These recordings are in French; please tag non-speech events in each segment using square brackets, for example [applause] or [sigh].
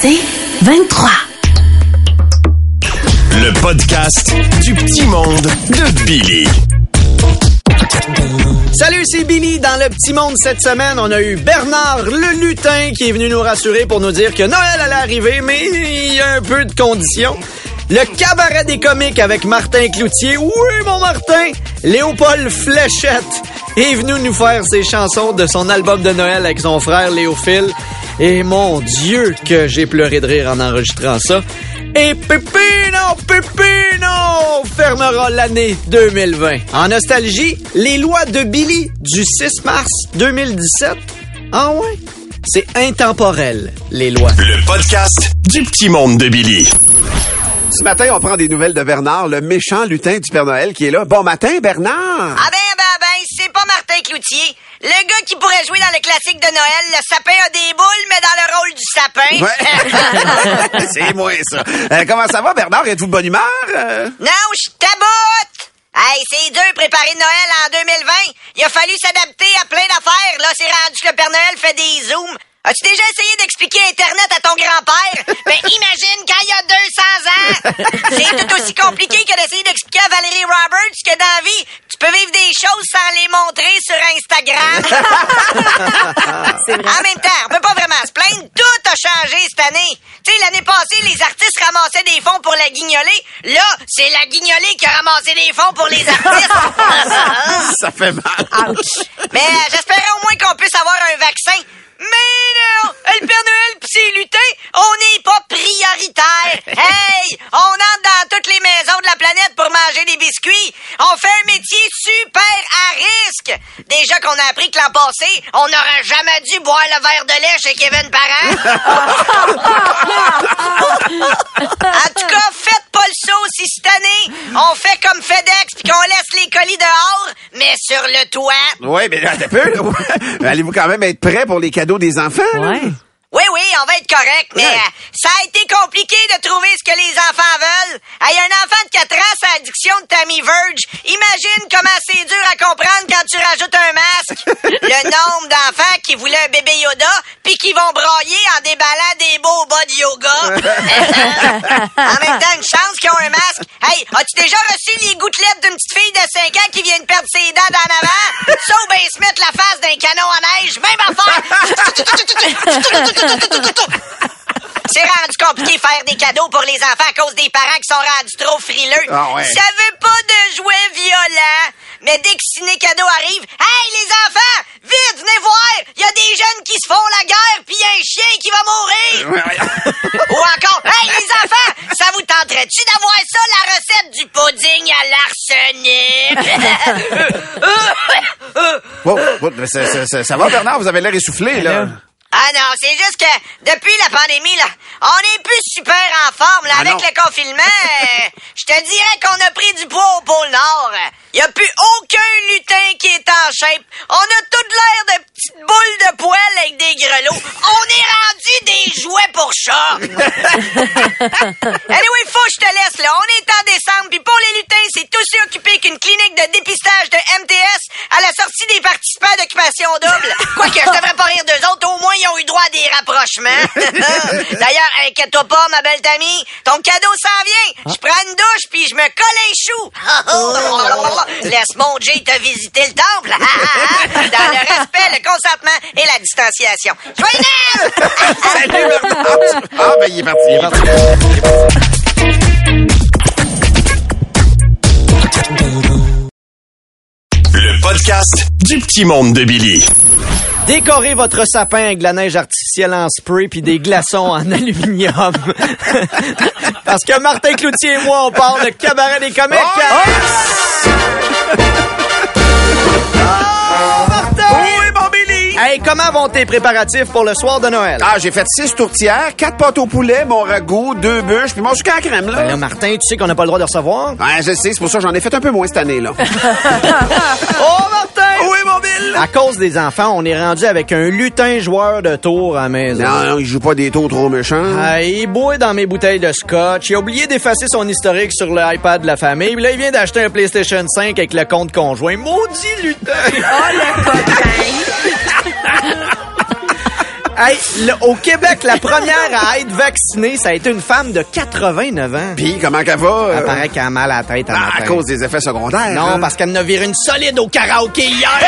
C'est 23. Le podcast du petit monde de Billy. Salut, c'est Billy. Dans le petit monde cette semaine, on a eu Bernard le lutin qui est venu nous rassurer pour nous dire que Noël allait arriver, mais il y a un peu de conditions. Le cabaret des comiques avec Martin Cloutier. Oui, mon Martin! Léopold Fléchette est venu nous faire ses chansons de son album de Noël avec son frère Léophile. Et mon Dieu que j'ai pleuré de rire en enregistrant ça. Et Pépino, Pépino fermera l'année 2020. En nostalgie, les lois de Billy du 6 mars 2017. Ah ouais? C'est intemporel, les lois. Le podcast du petit monde de Billy. Ce matin, on prend des nouvelles de Bernard, le méchant lutin du Père Noël qui est là. Bon matin, Bernard! Ah ben, ben, ben, c'est pas Martin Cloutier. Le gars qui pourrait jouer dans le classique de Noël, le sapin a des boules, mais dans le rôle du sapin. Ouais. [laughs] c'est moi, ça. Euh, comment ça va, Bernard? Êtes-vous de bonne humeur? Euh, non, je taboute! Hey, c'est dur préparer Noël en 2020. Il a fallu s'adapter à plein d'affaires. Là, c'est rendu que le Père Noël fait des zooms. As-tu déjà essayé d'expliquer Internet à ton grand-père? Ben, imagine quand il y a 200 ans! C'est tout aussi compliqué que d'essayer d'expliquer à Valérie Roberts que dans la vie, tu peux vivre des choses sans les montrer sur Instagram. [laughs] [laughs] en même temps, on peut pas vraiment se plaindre. Tout a changé cette année. Tu sais, l'année passée, les artistes ramassaient des fonds pour la guignolée. Là, c'est la guignolée qui a ramassé des fonds pour les artistes. [laughs] ça fait mal. Mais euh, j'espérais au moins qu'on puisse avoir un vaccin. Mais non! Le Père Noël lutins, on n'est pas prioritaire! [laughs] Hey! On entre dans toutes les maisons de la planète pour manger des biscuits! On fait un métier super à risque! Déjà qu'on a appris que l'an passé, on n'aurait jamais dû boire le verre de lait chez Kevin Parent! [laughs] en tout cas, faites pas le saut si cette année, on fait comme FedEx puis qu'on laisse les colis dehors, mais sur le toit. Oui, mais un peu. là. [laughs] Allez-vous quand même être prêt pour les cadeaux des enfants? là? Oui, oui, on va être correct, mais Ouais. euh, ça a été compliqué de trouver ce que les enfants veulent. Hey, un enfant de 4 ans, c'est l'addiction de Tammy Verge. Imagine comment c'est dur à comprendre quand tu rajoutes un masque. [laughs] Le nombre d'enfants qui voulaient un bébé Yoda, puis qui vont broyer en déballant des beaux bas de yoga. [laughs] en même temps, une chance qu'ils ont un masque. Hey, as-tu déjà reçu les gouttelettes d'une petite fille de 5 ans qui vient de perdre ses dents d'en avant? Ça ou ben se mettre la face d'un canon à neige, même affaire. [laughs] [laughs] C'est rendu compliqué de faire des cadeaux pour les enfants à cause des parents qui sont rendus trop frileux. Ah ouais. Ça veut pas de jouets violents. Mais dès que ciné cadeau arrive, hey les enfants, vite venez voir, il y a des jeunes qui se font la guerre puis y a un chien qui va mourir. [laughs] Ou encore, hey les enfants, ça vous tenterait-tu d'avoir ça la recette du pudding à l'arsenic? [laughs] Wow, wow, mais ça, ça- ça- ça va, Bernard? Vous avez l'air essoufflé, là. Ah non, c'est juste que depuis la pandémie, là, on est plus super en forme, là, Ah avec non. le confinement. euh, [laughs] Je te dirais qu'on a pris du poids au pôle Nord. Il a plus aucun lutin qui est en shape. On a toute l'air de petites boules de poêle avec des grelots. On est rendu des jouets pour chats. [laughs] anyway, faut que je te laisse, là. On est en décembre, puis pour les lutins, c'est aussi occupé qu'une clinique de dépistage de MTS à la sortie des participants d'occupation double. Quoique, je devrais pas rire d'eux autres, au moins, ils ont eu droit à des rapprochements. [laughs] D'ailleurs, inquiète-toi pas, ma belle Tammy, ton cadeau s'en vient. Je prends une douche, puis je me colle un chou. [laughs] Laisse mon Jay te visiter le temple. [laughs] Dans le respect, le consentement et la distanciation. Joyeux! Salut! Ah, ben, il est parti, il est parti. Le podcast du petit monde de Billy. Décorez votre sapin avec de la neige artificielle en spray puis des glaçons en [laughs] aluminium. [laughs] Parce que Martin Cloutier et moi, on parle de cabaret des comiques. Oh, [laughs] Hey, comment vont tes préparatifs pour le soir de Noël? Ah, j'ai fait six tourtières, quatre pâtes au poulet, mon ragoût, deux bûches, puis mon sucre à la crème, là. Ben là, Martin, tu sais qu'on n'a pas le droit de recevoir? Ouais, je sais, c'est pour ça que j'en ai fait un peu moins cette année, là. [laughs] Oh, Martin! oui, mon Bill! À cause des enfants, on est rendu avec un lutin joueur de tour à la maison. Non, non, il joue pas des taux trop méchants. Ah, il boit dans mes bouteilles de scotch. Il a oublié d'effacer son historique sur l'iPad de la famille. Puis là, il vient d'acheter un PlayStation 5 avec le compte conjoint. Maudit lutin! [laughs] [laughs] Hey, le- au Québec, la première à être vaccinée, ça a été une femme de 89 ans. Puis, comment qu'elle va? Elle euh, paraît qu'elle a mal à la tête à, à cause des effets secondaires. Non, hein? parce qu'elle en a viré une solide au karaoké hier. [laughs]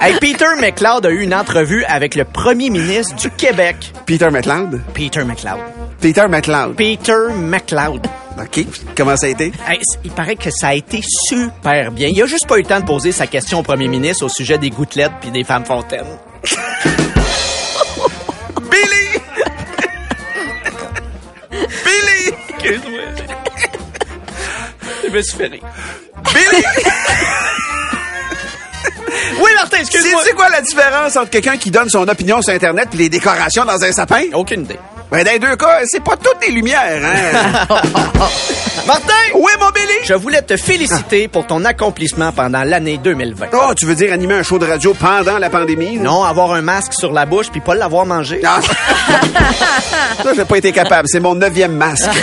hey, Peter McLeod a eu une entrevue avec le premier ministre du Québec. Peter McLeod? Peter McLeod. Peter McLeod. Peter McLeod. OK. Comment ça a été? Il paraît que ça a été super bien. Il a juste pas eu le temps de poser sa question au premier ministre au sujet des gouttelettes puis des femmes fontaines. [laughs] Billy! [laughs] Billy! Excuse-moi. Je me suis fait rire. Billy! [laughs] Oui, Martin, excuse-moi. C'est quoi la différence entre quelqu'un qui donne son opinion sur Internet et les décorations dans un sapin? Aucune idée. Ben, dans les deux cas, c'est pas toutes des lumières, hein? [laughs] Martin! oui, mon Billy! Je voulais te féliciter pour ton accomplissement pendant l'année 2020. Oh, tu veux dire animer un show de radio pendant la pandémie? là? Non, avoir un masque sur la bouche puis pas l'avoir mangé. Ah. [laughs] Ça, j'ai pas été capable. C'est mon neuvième masque. [laughs]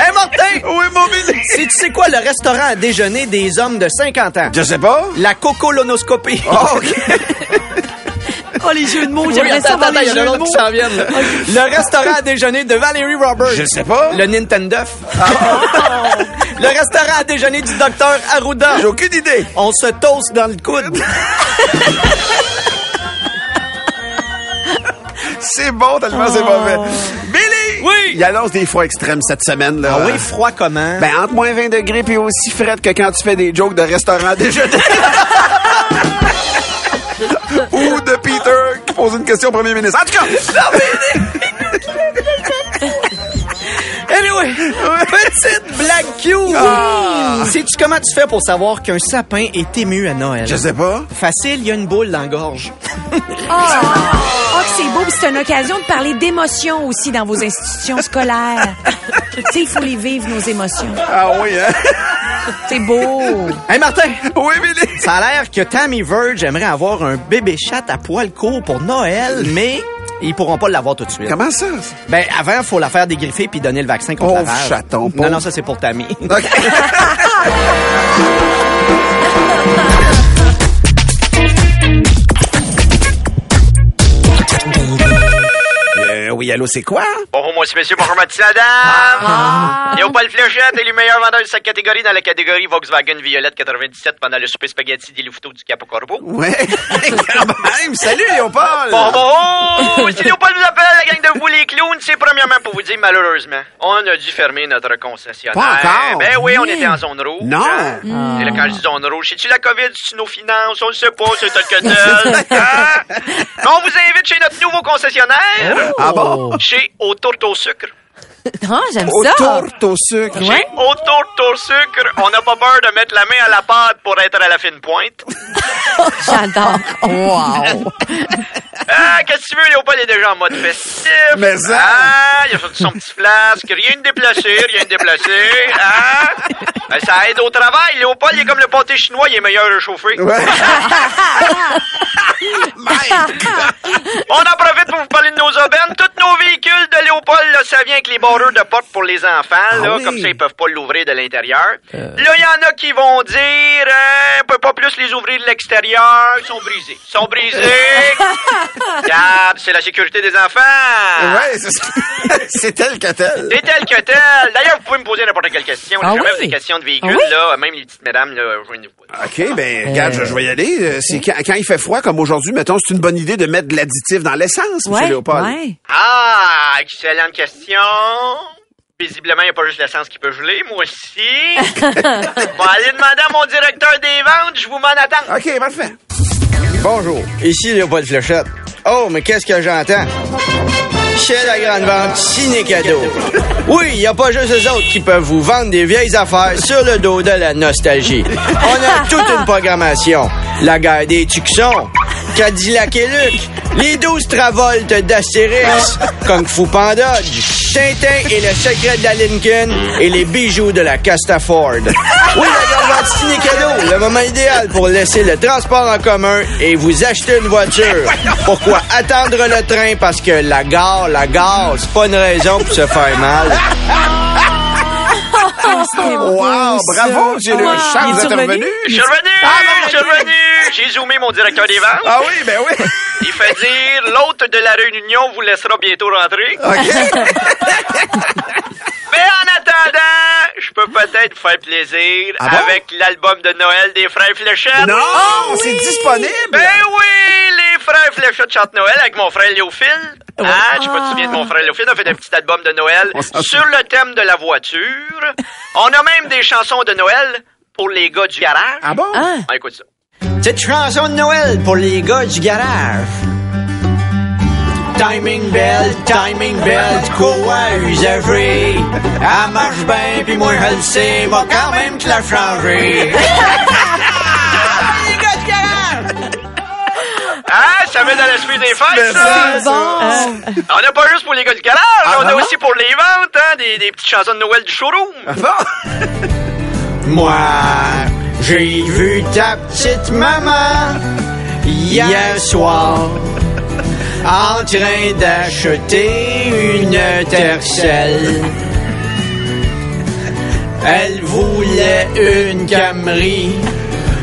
Hey, Martin! oui, mon Billy! Si tu sais quoi le restaurant à déjeuner des hommes de 50 ans? Je sais pas. La cocolonoscopie. Oh, OK. Oh, les jeux de mots, j'aimerais ça attends, avoir attends, les jeux de mots. qui s'en viennent. là. Le restaurant à déjeuner de Valérie Roberts. Je sais pas. Le Nintendo. [laughs] le restaurant à déjeuner du docteur Arruda. J'ai aucune idée. On se toast dans le coude. [laughs] C'est bon, tellement c'est mauvais. Billy! Oui. Il annonce des fois extrêmes cette semaine, là. Ah oui, froid comment? Ben, entre moins 20 degrés puis aussi frais que quand tu fais des jokes de restaurant à déjeuner. [laughs] Ou de Peter qui pose une question au premier ministre. En tout cas, Anyway, petite blague cute. Sais-tu comment tu fais pour savoir qu'un sapin est ému à Noël? je sais pas. Facile, il y a une boule dans la gorge. Oh, oh, c'est beau, puis c'est une occasion de parler d'émotions aussi dans vos institutions scolaires. [laughs] tu sais, il faut les vivre, nos émotions. Ah oui, hein? C'est beau. Hey Martin, Oui, Billy. ça a l'air que Tammy Verge aimerait avoir un bébé chat à poil court pour Noël, mais ils pourront pas l'avoir tout de suite. Comment ça? Ben avant, faut la faire dégriffer puis donner le vaccin contre la Pauvre rage. chaton, Non, pauvre. non, ça c'est pour Tammy. OK. [laughs] Oui, allô, c'est quoi? Bonjour, moi, c'est monsieur, bonjour, monsieur, madame. Léopold Fléchette est le meilleur vendeur de sa catégorie dans la catégorie Volkswagen Violette 97 pendant le souper spaghetti des louveteaux du Capo Corbeau. Ouais, [laughs] quand même. Salut, Léopold. Bon, bon, oh! Si Léopold vous appelle, la gang de vous les clowns, c'est premièrement pour vous dire, malheureusement, on a dû fermer notre concessionnaire. Pas encore? Ben oui, on était en zone rouge. Non. Hein? Et là, quand je dis zone rouge, c'est-tu la COVID, c'est nos finances? On le sait pas, c'est tel que [laughs] tel. Hein? On vous invite chez notre nouveau concessionnaire. Ah bon? Chez Au Tourte au sucre. [laughs] Ah, j'aime Au ça. tourte au sucre. Chez Au Tourte au sucre, on n'a pas peur de mettre la main à la pâte pour être à la fine pointe. [laughs] J'adore. Wow. [laughs] Ah, qu'est-ce que tu veux, Léopold? Est déjà en mode festif. Mais ça- Ah, il a sorti son petit flasque. Rien de déplacé, rien de déplacé. Ah, ben, ça aide au travail. Léopold, il est comme le pâté chinois, il est meilleur réchauffé. Ouais. On en profite pour vous parler de nos aubaines. Tous nos véhicules de Léopold, là, ça vient avec les de porte pour les enfants. Là, Ah oui. Comme ça, ils peuvent pas l'ouvrir de l'intérieur. Là, il y en a qui vont dire, euh, on peut pas plus les ouvrir de l'extérieur. Ils sont brisés. Ils sont brisés. [laughs] Regarde, c'est la sécurité des enfants. Ouais, [laughs] c'est tel que tel. C'est tel que tel. D'ailleurs, vous pouvez me poser n'importe quelle question. Ah Si jamais oui? vous avez des questions de véhicules, Ah oui? là, même les petites mesdames, là. OK, ben, regarde, je, je vais y aller. Euh, C'est quand, quand il fait froid, comme aujourd'hui, mettons, c'est une bonne idée de mettre de l'additif dans l'essence, M. Ouais, Léopold. ouais. Ah, excellente question. Visiblement, il n'y a pas juste l'essence qui peut geler, moi aussi. [laughs] bon, allez demander à mon directeur des ventes, je vous m'en attends. OK, parfait. Bonjour, ici Léopold Fléchette. Oh, mais qu'est-ce que j'entends? Chez la grande vente, ciné cadeau. Oui, il n'y a pas juste eux autres qui peuvent vous vendre des vieilles affaires sur le dos de la nostalgie. On a toute une programmation. La guerre des Tucsons, Cadillac et Luc, les 12 Travoltes d'Astérix, Kung Fu Panda, Tintin et le secret de la Lincoln et les bijoux de la Castaford. Oui, la ciné cadeau, le moment idéal pour laisser le transport en commun et vous acheter une voiture. Pourquoi attendre le train? Parce que la gare, la gare, c'est pas une raison pour se faire mal. Wow, bravo, j'ai le Wow. chance Il est d'être revenu? Je suis revenu! Je suis revenu! J'ai zoomé mon directeur des ventes. Ah oui, ben oui. Il fait dire l'hôte de la réunion vous laissera bientôt rentrer. OK. [laughs] Mais en attendant, je peux peut-être vous faire plaisir Ah bon? avec l'album de Noël des Frères Fléchettes. Non, Oh, c'est disponible. Ben oui, les Frères Fléchettes chantent Noël avec mon frère Léophile. Ah, je sais pas si tu te souviens de mon frère Léophile. On a fait un petit album de Noël sur le thème de la voiture. [laughs] On a même des chansons de Noël pour les gars du garage. Ah bon? Ah. Ah, écoute ça. Petite chanson de Noël pour les gars du garage. Timing bell, timing bell, du courroie usagé. Elle marche bien, puis moi je le sais, va quand même te la changer. [laughs] Ah, ça met dans l'esprit des fêtes, ça! Bon. On n'a pas juste pour les gars du garage, Ah, on a vraiment? aussi pour les ventes, hein, des, des petites chansons de Noël du showroom. Ah bon? [laughs] Moi, j'ai vu ta petite maman hier soir en train d'acheter une tercelle. Elle voulait une Camry.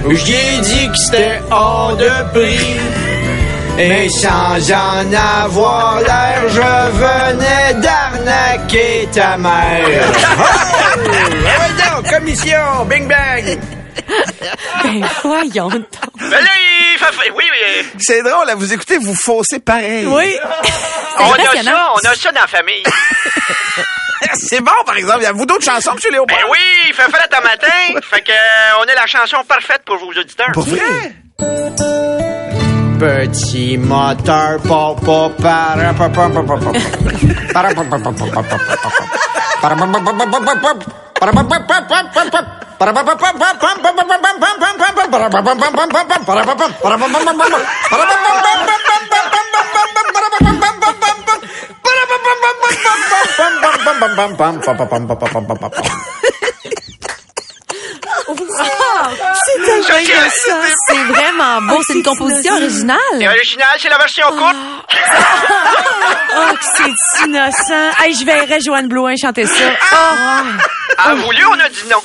J'y ai dit que c'était hors de prix. Et sans en avoir l'air, je venais d'arnaquer ta mère. Oh! Ouais donc, commission, bing bang! Ben, voyons donc. Ben il. Oui, oui. C'est drôle, à vous écouter, vous faussez pareil. Oui. On a ça, on a ça dans la famille. C'est bon, par exemple. Y a-vous d'autres chansons, M. Léopold? Ben oui, il fait frais à matin. Fait que euh, on a la chanson parfaite pour vos auditeurs. Pour vrai? Petit moteur, papa, para, pa, pa, pa, pa, pa. Para, pa, pa, c'est incroyable. C'est vraiment beau. Oh, c'est une composition originale. C'est original, c'est la version oh. courte. Oh, c'est innocent. Je verrais Joanne Blouin chanter ça. Ah! Oh. Ah, voulu, on a dit non.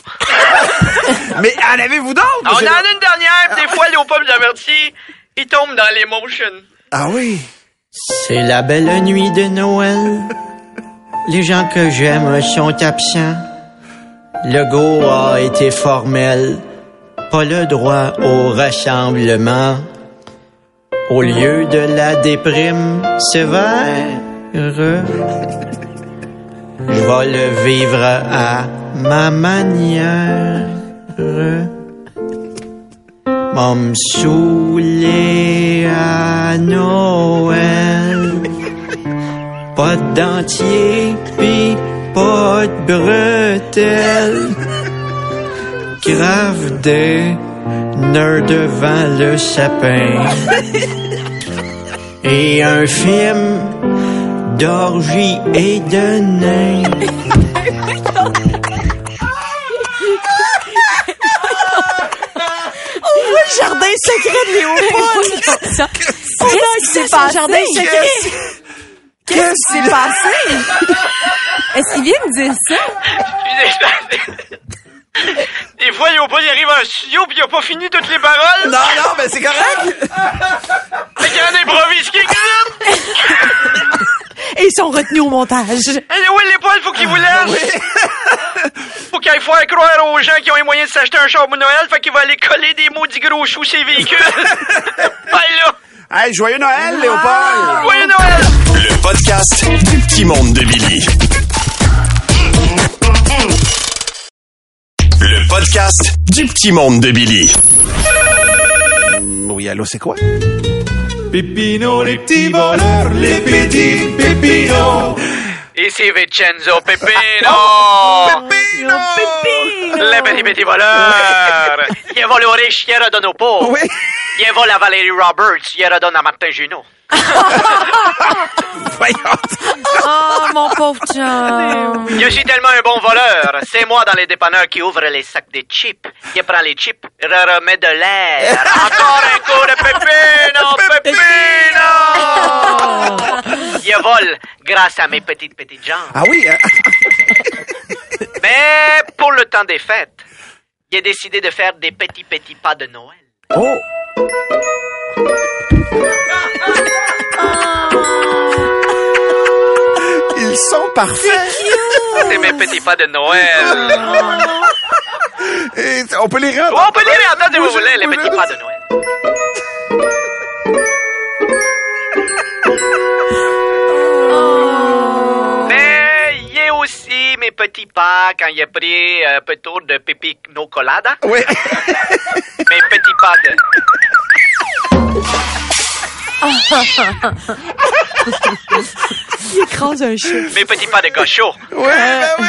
Mais en avez-vous d'autres? On en a une dernière, des fois, Léopold nous avertit, il tombe dans l'émotion. Ah oui? C'est la belle nuit de Noël. Les gens que j'aime sont absents. Le go a été formel. Pas le droit au rassemblement. Au lieu de la déprime sévère, je vais le vivre à ma manière. M'en me saouler à Noël. Pas de dentier, pis pas de bretelles. Grave des nerfs devant le sapin. Et un film d'orgie et de nains. [laughs] Le jardin secret de Léopold. [laughs] Qu'est-ce qui s'est passé? Jardin secret. Qu'est-ce qui s'est passé? Est-ce qu'il vient me dire ça? Des fois, Léopold, il arrive en studio puis il a pas fini toutes les paroles. Non, non, mais c'est correct. Qu'il y en improvise quelques-unes. [laughs] Et ils sont retenus au montage. [laughs] Eh oui, Léopold, [laughs] faut qu'il vous laisse. Faut qu'il faire croire aux gens qui ont les moyens de s'acheter un char pour Noël, fait qu'il va aller coller des maudits gros choux sur ses véhicules. [laughs] Bye là! Hey, joyeux Noël, Léopold. Joyeux Noël! Le podcast du petit monde de Billy. Le podcast du petit monde de Billy. Oui, allô, c'est quoi? Peppino Lettivo, l'Orlipiti, Peppino. Easy Vincenzo Peppino! [laughs] Peppino! Peppino! Pépino! Les petits petits voleurs! Il vole aux riches, il redonne aux pauvres. Oui. Il vole à Valérie Roberts, il redonne à Martin Junot. [laughs] Voyons. Oh, mon pauvre chum. [laughs] Je suis tellement un bon voleur. C'est moi dans les dépanneurs qui ouvre les sacs de chips. Il prend les chips, remet de l'air. [laughs] Encore un coup de Pepino! Pepino! Il vole grâce à mes petites petites jambes. Ah oui, hein? [laughs] Mais pour le temps des fêtes, j'ai décidé de faire des petits petits pas de Noël. Oh! Ils sont parfaits! C'est mes petits pas de Noël. [laughs] Et on peut les rendre. Oh, on peut les réentendre si vous voulez, les petits pas de Noël. Il [laughs] a petits pas quand il a pris un peu tour de pipi no colada. Oui. [laughs] Mes petits pas de... Il écrase un chat. Mes petits pas de gaucho. Oui, ben oui.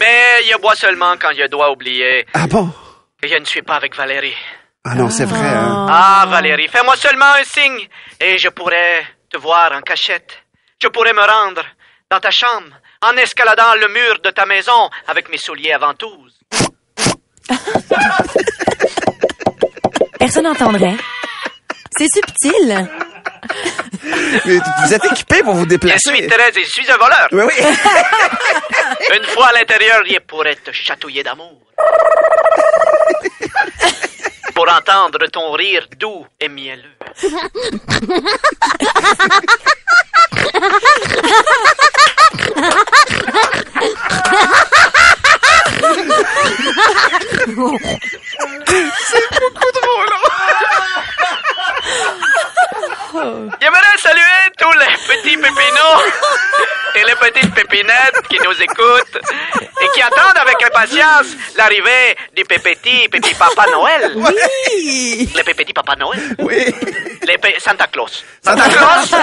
Mais il boit seulement quand il doit oublier Ah bon? que je ne suis pas avec Valérie. Ah non, c'est vrai, hein? Ah, Valérie, fais-moi seulement un signe et je pourrais te voir en cachette. Je pourrais me rendre dans ta chambre en escaladant le mur de ta maison avec mes souliers à ventouses. [laughs] Personne n'entendrait. C'est subtil. Mais Vous êtes équipés pour vous Je déplacer. suis Thérèse et je suis un voleur. Oui, oui. [laughs] Une fois à l'intérieur, je pourrais te chatouiller d'amour. [laughs] Pour entendre ton rire doux et mielleux. [laughs] J'aimerais saluer tous les petits pépinots et les petites pépinettes qui nous écoutent et qui attendent avec impatience l'arrivée du pépéti, pépi Papa Noël. Oui. Les pépétis Papa Noël. Oui. Pé- Santa Claus. Santa Claus.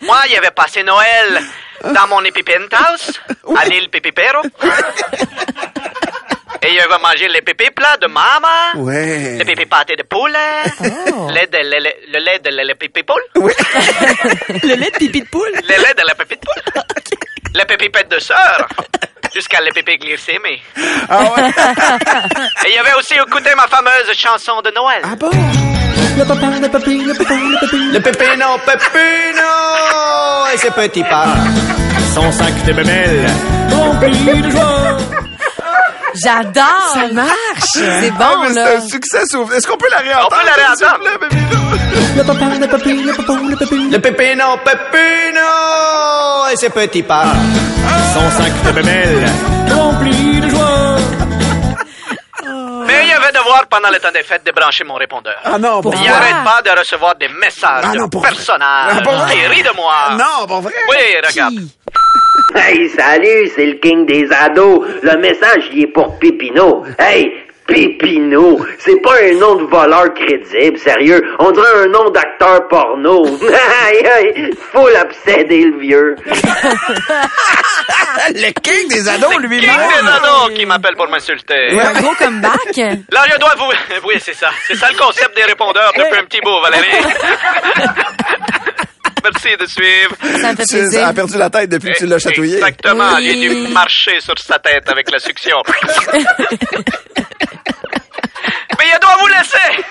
Moi, avait passé Noël dans mon épipenthouse à l'île Pépipero. [laughs] Et il avait mangé les pépés plats de maman. Ouais. Les pépés pâtés de poulet. lait de, [laughs] le, le- le lait de la pépé poule. Le lait de pipi de poule. Le lait de la pépite poule. Les pépipètes de sœur. Jusqu'à les pépés glycémés. Ah ouais? Et il y avait aussi écouté ma fameuse chanson de Noël. Ah bon? Le pépino, pépino! Et ses petits pas. Son sac de bébelles rempli de joie. J'adore. Ça marche. C'est Ah, bon, mais là. C'est un succès. sauf- Est-ce qu'on peut la réentendre? On peut la réentendre. s'il vous plaît, Pépino? Le pépino, pépino! Et ses petits pas. Son sac de bébelles rempli de joie. Mais il y avait devoir pendant le temps des fêtes débrancher mon répondeur. Ah non, bon. Il Pourquoi? arrête pas de recevoir des messages Ah de non, pour- personnages Ah, pour qui rient de moi. Non, bon vrai? Oui, regarde. Hey, salut, c'est le king des ados. Le message, il est pour Pépino. Hey, Pépino, c'est pas un nom de voleur crédible, sérieux. On dirait un nom d'acteur porno. [laughs] Aïe, aïe, faut l'obséder, le vieux. [laughs] Le king des ados King lui-même. des ados qui m'appelle pour m'insulter. Un gros comeback. Là, je dois vous... [laughs] Oui, c'est ça. C'est ça le concept des répondeurs depuis un petit bout, Valérie. Merci de suivre. Ça me fait Tu- Ça plaisir. a perdu la tête depuis que tu l'as chatouillé. Exactement. Oui. J'ai dû marcher sur sa tête avec la succion. [laughs] [laughs] Mais je dois vous laisser.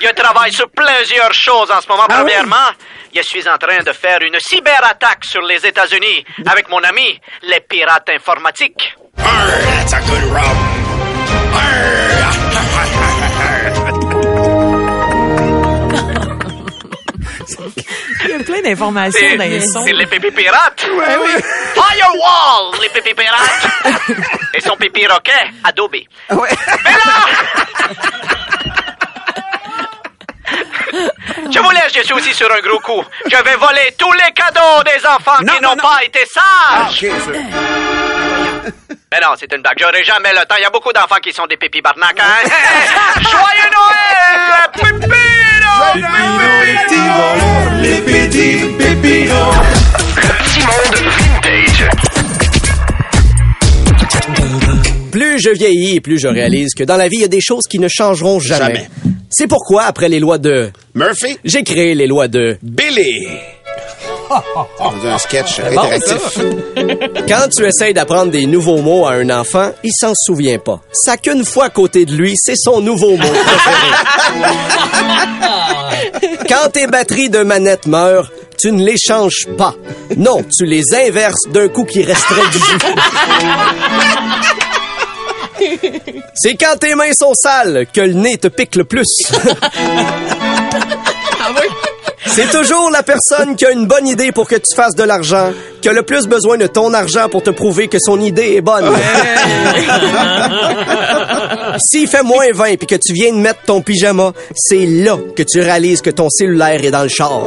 Je travaille sur plusieurs choses en ce moment. Ah oui? Premièrement, je suis en train de faire une cyberattaque sur les États-Unis avec mon ami, les pirates informatiques. That's a good rum. [laughs] Il y a plein d'informations C'est dans les sons. c'est les pépés pirates. Firewall, les pépés pirates. Et son pépé roquet, Adobe. Ouais. Mais là! Je vous laisse, je suis aussi sur un gros coup. Je vais voler tous les cadeaux des enfants Non, qui non, n'ont non. pas été Ah, sages. ça. Mais non, c'est une blague. J'aurai jamais le temps. Il y a beaucoup d'enfants qui sont des pépis barnaques, hein? [laughs] Joyeux Noël! Pépino! Les petits voleurs, les petits pépinos. Plus je vieillis, plus je réalise que dans la vie, il y a des choses qui ne changeront jamais. Jamais. C'est pourquoi, après les lois de... Murphy, J'ai créé les lois de... Billy. C'est un sketch bon, interactif. [laughs] Quand tu essayes d'apprendre des nouveaux mots à un enfant, il s'en souvient pas. Ça qu'une fois à côté de lui, c'est son nouveau mot préféré. [laughs] Quand tes batteries de manette meurent, tu tu ne les changes pas. Non, tu les inverses d'un coup qui resterait du jus. [laughs] C'est quand tes mains sont sales que le nez te pique le plus. C'est toujours la personne qui a une bonne idée pour que tu fasses de l'argent, qui a le plus besoin de ton argent pour te prouver que son idée est bonne. [laughs] S'il fait moins 20 puis que tu viens de mettre ton pyjama, c'est là que tu réalises que ton cellulaire est dans le char. [laughs]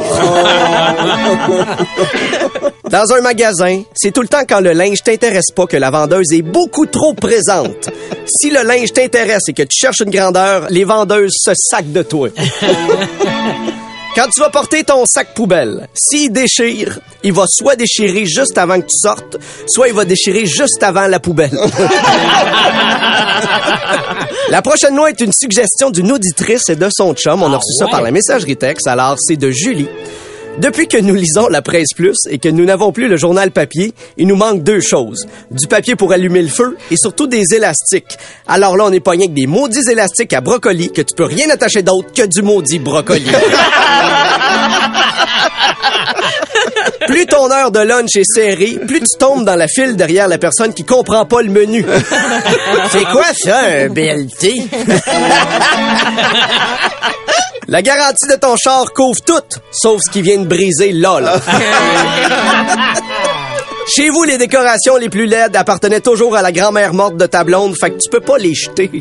Dans un magasin, c'est tout le temps quand le linge t'intéresse pas que la vendeuse est beaucoup trop présente. Si le linge t'intéresse et que tu cherches une grandeur, les vendeuses se sacent de toi. [laughs] Quand tu vas porter ton sac poubelle, s'il déchire, il va soit déchirer juste avant que tu sortes, soit il va déchirer juste avant la poubelle. [laughs] la prochaine loi est une suggestion d'une auditrice et de son chum. On a reçu ça par la messagerie texte, alors c'est de Julie. Depuis que nous lisons la presse plus et que nous n'avons plus le journal papier, il nous manque deux choses. Du papier pour allumer le feu et surtout des élastiques. Alors là, on est pogné avec des maudits élastiques à brocoli que tu peux rien attacher d'autre que du maudit brocoli. [laughs] plus ton heure de lunch est serrée, plus tu tombes dans la file derrière la personne qui comprend pas le menu. [laughs] C'est quoi ça, un BLT? [laughs] La garantie de ton char couvre tout, sauf ce qui vient de briser là, là. [laughs] Chez vous, les décorations les plus laides appartenaient toujours à la grand-mère morte de ta blonde, fait que tu peux pas les jeter. [laughs]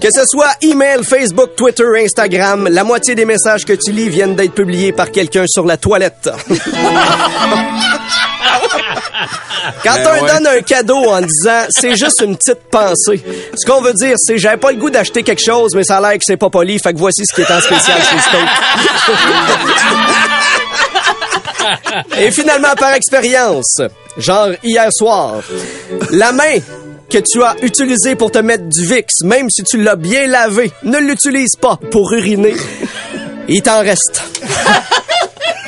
Que ce soit email, Facebook, Twitter, Instagram, la moitié des messages que tu lis viennent d'être publiés par quelqu'un sur la toilette. [laughs] Quand Ben on ouais. donne un cadeau en disant c'est juste une petite pensée, ce qu'on veut dire c'est j'avais pas le goût d'acheter quelque chose, mais ça a l'air que c'est pas poli, fait que voici ce qui est en spécial chez. Et finalement, par expérience, genre hier soir, la main que tu as utilisée pour te mettre du VIX, même si tu l'as bien lavé, ne l'utilise pas pour uriner. Il t'en reste.